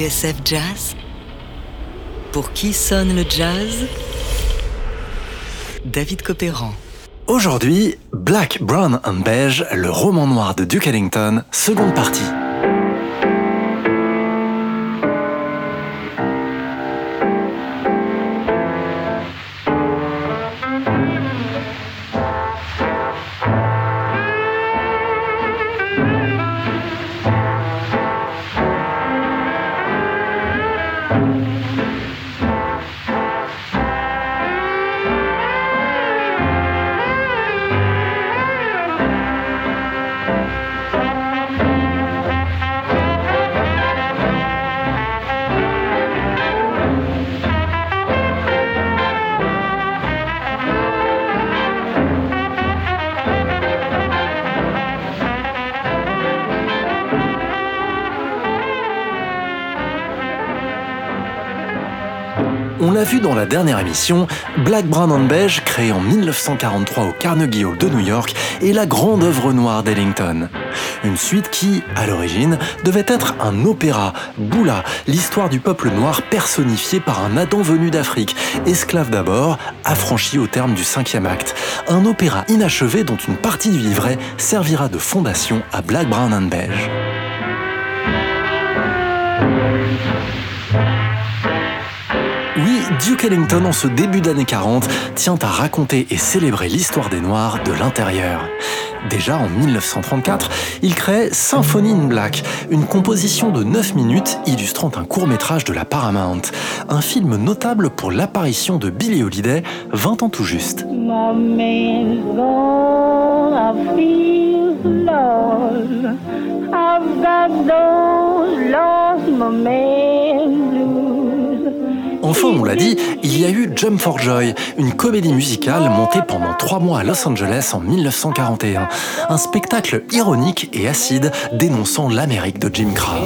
TSF Jazz Pour qui sonne le jazz? David Copéran. Aujourd'hui, Black, Brown and Beige, le roman noir de Duke Ellington, seconde partie. On l'a vu dans la dernière émission, Black, Brown and Beige, créé en 1943 au Carnegie Hall de New York, est la grande œuvre noire d'Ellington. Une suite qui, à l'origine, devait être un opéra, Boula, l'histoire du peuple noir personnifié par un Adam venu d'Afrique, esclave d'abord, affranchi au terme du cinquième acte. Un opéra inachevé dont une partie du livret servira de fondation à Black, Brown and Beige. Oui, Duke Ellington, en ce début d'année 40, tient à raconter et célébrer l'histoire des Noirs de l'intérieur. Déjà en 1934, il crée Symphony in Black, une composition de 9 minutes illustrant un court métrage de la Paramount, un film notable pour l'apparition de Billie Holiday 20 ans tout juste. Enfin, on l'a dit, il y a eu Jump for Joy, une comédie musicale montée pendant trois mois à Los Angeles en 1941. Un spectacle ironique et acide dénonçant l'Amérique de Jim Crow.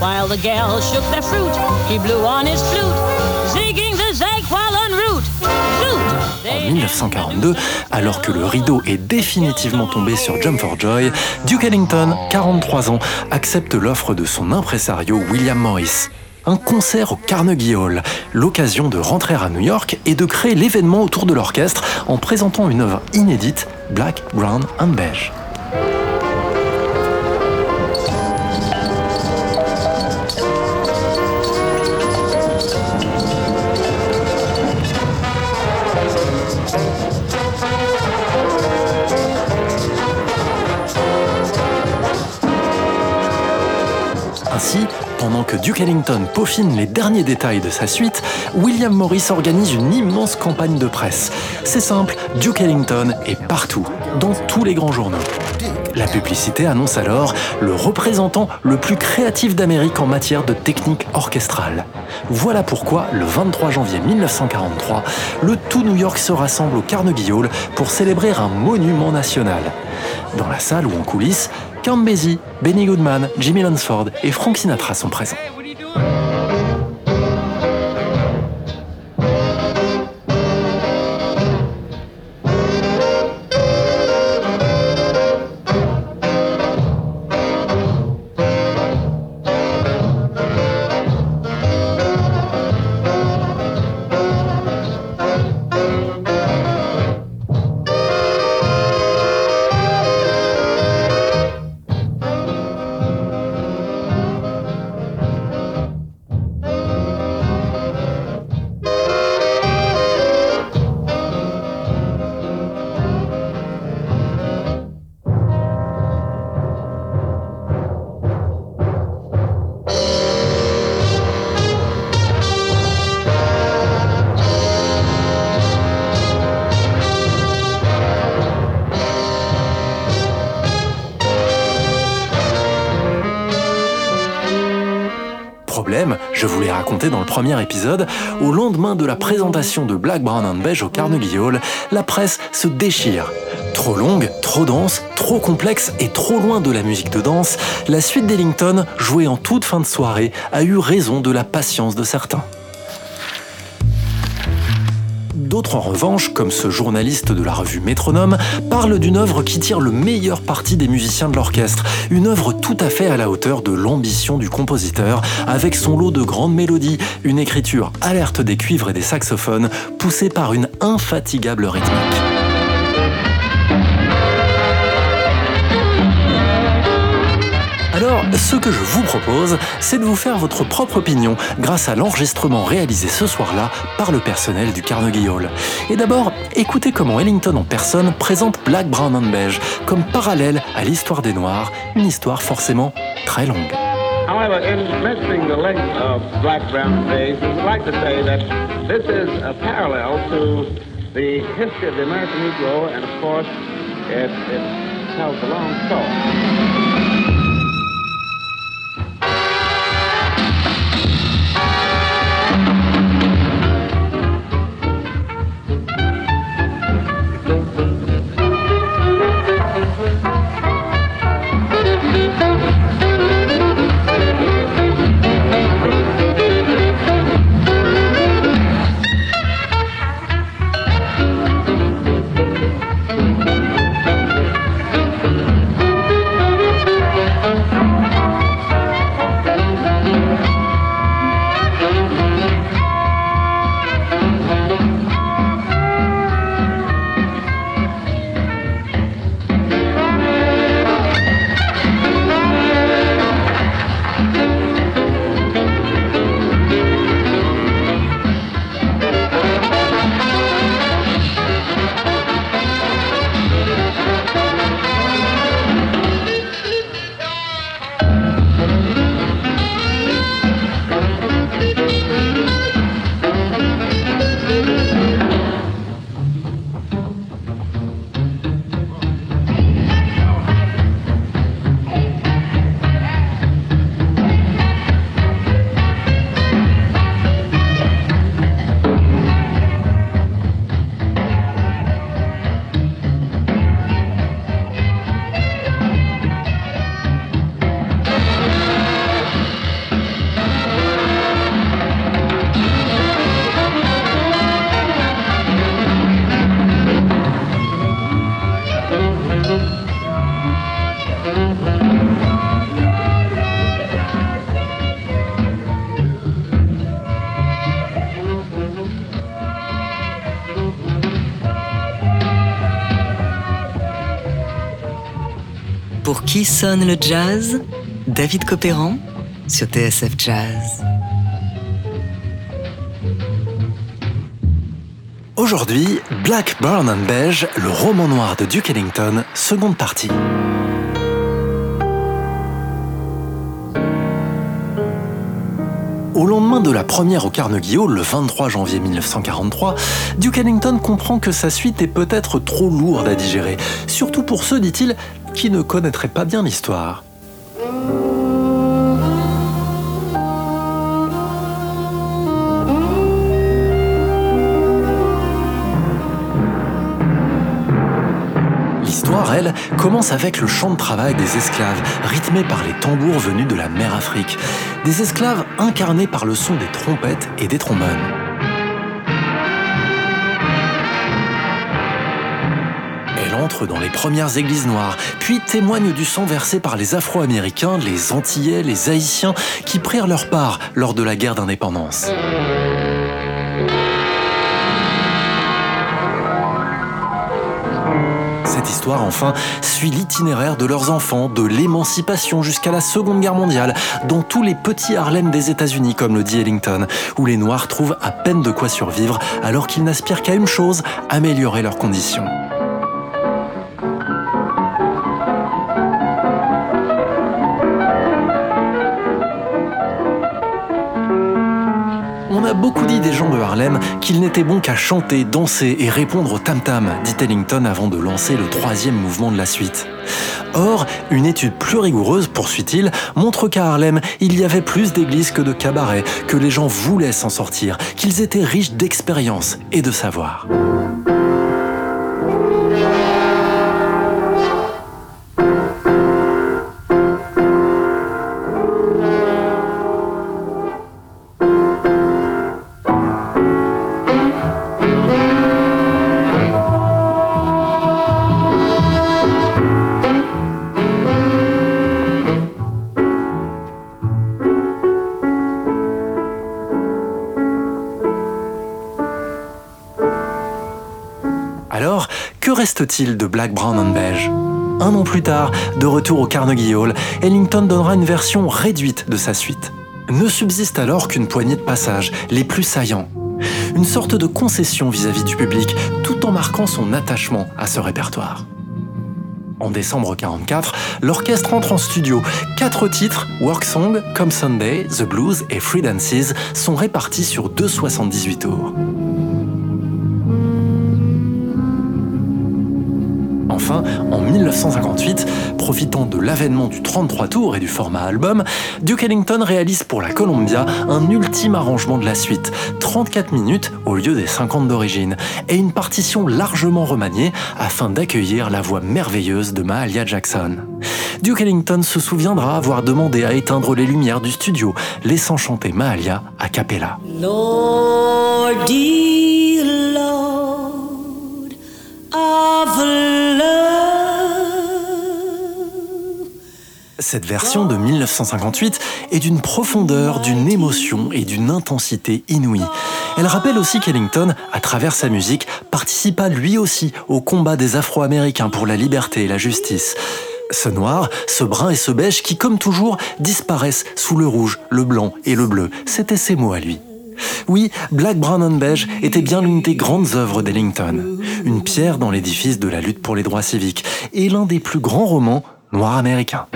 While the girls shook their fruit, he blew on his flute, 1942, alors que le rideau est définitivement tombé sur Jump for Joy, Duke Ellington, 43 ans, accepte l'offre de son impresario William Morris. Un concert au Carnegie Hall, l'occasion de rentrer à New York et de créer l'événement autour de l'orchestre en présentant une œuvre inédite, Black, Brown and Beige. Ainsi, pendant que Duke Ellington peaufine les derniers détails de sa suite, William Morris organise une immense campagne de presse. C'est simple, Duke Ellington est partout, dans tous les grands journaux. La publicité annonce alors le représentant le plus créatif d'Amérique en matière de technique orchestrale. Voilà pourquoi, le 23 janvier 1943, le tout New York se rassemble au Carnegie Hall pour célébrer un monument national. Dans la salle ou en coulisses, Count Basie, Benny Goodman, Jimmy Lunsford et Frank Sinatra sont présents. Je vous l'ai raconté dans le premier épisode, au lendemain de la présentation de Black, Brown and Beige au Carnegie Hall, la presse se déchire. Trop longue, trop dense, trop complexe et trop loin de la musique de danse, la suite d'Ellington, jouée en toute fin de soirée, a eu raison de la patience de certains. D'autres en revanche, comme ce journaliste de la revue Métronome, parlent d'une œuvre qui tire le meilleur parti des musiciens de l'orchestre, une œuvre tout à fait à la hauteur de l'ambition du compositeur, avec son lot de grandes mélodies, une écriture alerte des cuivres et des saxophones, poussée par une infatigable rythmique. Ce que je vous propose, c'est de vous faire votre propre opinion grâce à l'enregistrement réalisé ce soir-là par le personnel du Carnegie Hall. Et d'abord, écoutez comment Ellington en personne présente Black, Brown and Beige comme parallèle à l'histoire des Noirs, une histoire forcément très longue. Pour qui sonne le jazz David Copéran sur TSF Jazz. Aujourd'hui, Black, Brown and Beige, le roman noir de Duke Ellington, seconde partie. Au lendemain de la première au Carnegie Hall, le 23 janvier 1943, Duke Ellington comprend que sa suite est peut-être trop lourde à digérer, surtout pour ceux, dit-il, qui ne connaîtraient pas bien l'histoire. L'histoire, elle, commence avec le chant de travail des esclaves, rythmé par les tambours venus de la mer Afrique. Des esclaves incarnés par le son des trompettes et des trombones. Dans les premières églises noires, puis témoigne du sang versé par les Afro-Américains, les Antillais, les Haïtiens, qui prirent leur part lors de la guerre d'indépendance. Cette histoire, enfin, suit l'itinéraire de leurs enfants, de l'émancipation jusqu'à la Seconde Guerre mondiale, dans tous les petits Harlem des États-Unis, comme le dit Ellington, où les Noirs trouvent à peine de quoi survivre alors qu'ils n'aspirent qu'à une chose, améliorer leurs conditions. Qu'il n'était bon qu'à chanter, danser et répondre au tam-tam, dit Ellington avant de lancer le troisième mouvement de la suite. Or, une étude plus rigoureuse, poursuit-il, montre qu'à Harlem, il y avait plus d'églises que de cabarets, que les gens voulaient s'en sortir, qu'ils étaient riches d'expérience et de savoir. Reste-t-il de Black, Brown and Beige Un an plus tard, de retour au Carnegie Hall, Ellington donnera une version réduite de sa suite. Ne subsiste alors qu'une poignée de passages, les plus saillants. Une sorte de concession vis-à-vis du public, tout en marquant son attachement à ce répertoire. En décembre 44, l'orchestre entre en studio. Quatre titres, Work Song, Come Sunday, The Blues et Free Dances, sont répartis sur 2,78 tours. Enfin, en 1958, profitant de l'avènement du 33 tours et du format album, Duke Ellington réalise pour la Columbia un ultime arrangement de la suite, 34 minutes au lieu des 50 d'origine, et une partition largement remaniée afin d'accueillir la voix merveilleuse de Mahalia Jackson. Duke Ellington se souviendra avoir demandé à éteindre les lumières du studio, laissant chanter Mahalia a cappella. Cette version de 1958 est d'une profondeur, d'une émotion et d'une intensité inouïe. Elle rappelle aussi qu'Ellington, à travers sa musique, participa lui aussi au combat des Afro-Américains pour la liberté et la justice. Ce noir, ce brun et ce beige qui, comme toujours, disparaissent sous le rouge, le blanc et le bleu, c'était ses mots à lui. Oui, Black, Brown and Beige était bien l'une des grandes œuvres d'Ellington, une pierre dans l'édifice de la lutte pour les droits civiques et l'un des plus grands romans noirs américains.